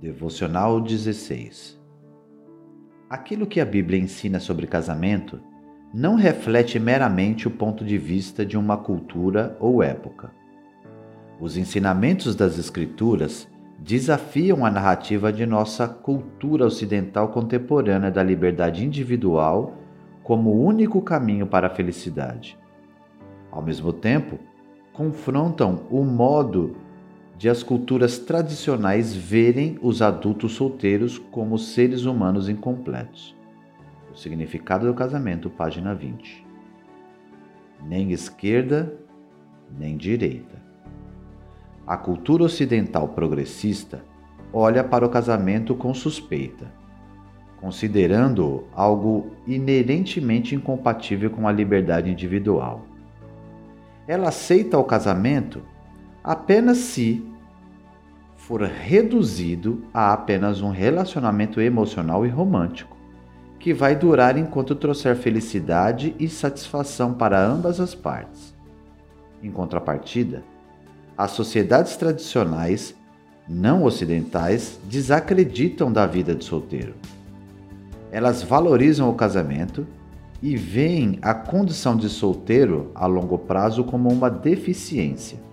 Devocional 16 Aquilo que a Bíblia ensina sobre casamento não reflete meramente o ponto de vista de uma cultura ou época. Os ensinamentos das Escrituras desafiam a narrativa de nossa cultura ocidental contemporânea da liberdade individual como o único caminho para a felicidade. Ao mesmo tempo, confrontam o modo de as culturas tradicionais verem os adultos solteiros como seres humanos incompletos. O significado do casamento, página 20. Nem esquerda, nem direita. A cultura ocidental progressista olha para o casamento com suspeita, considerando-o algo inerentemente incompatível com a liberdade individual. Ela aceita o casamento apenas se for reduzido a apenas um relacionamento emocional e romântico, que vai durar enquanto trouxer felicidade e satisfação para ambas as partes. Em contrapartida, as sociedades tradicionais não ocidentais desacreditam da vida de solteiro. Elas valorizam o casamento e veem a condição de solteiro a longo prazo como uma deficiência.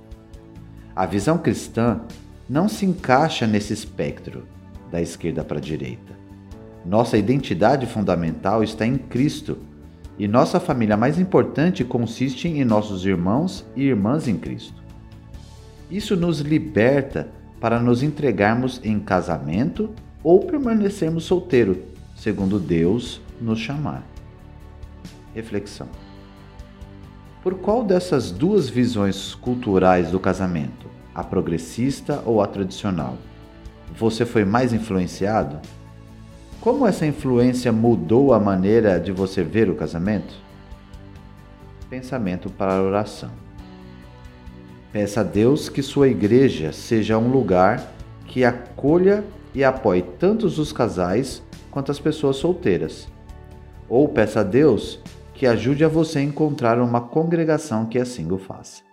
A visão cristã não se encaixa nesse espectro da esquerda para a direita. Nossa identidade fundamental está em Cristo e nossa família mais importante consiste em nossos irmãos e irmãs em Cristo. Isso nos liberta para nos entregarmos em casamento ou permanecermos solteiros, segundo Deus nos chamar. Reflexão. Por qual dessas duas visões culturais do casamento, a progressista ou a tradicional, você foi mais influenciado? Como essa influência mudou a maneira de você ver o casamento? Pensamento para a oração. Peça a Deus que sua igreja seja um lugar que acolha e apoie tanto os casais quanto as pessoas solteiras. Ou peça a Deus que ajude a você a encontrar uma congregação que assim o faça.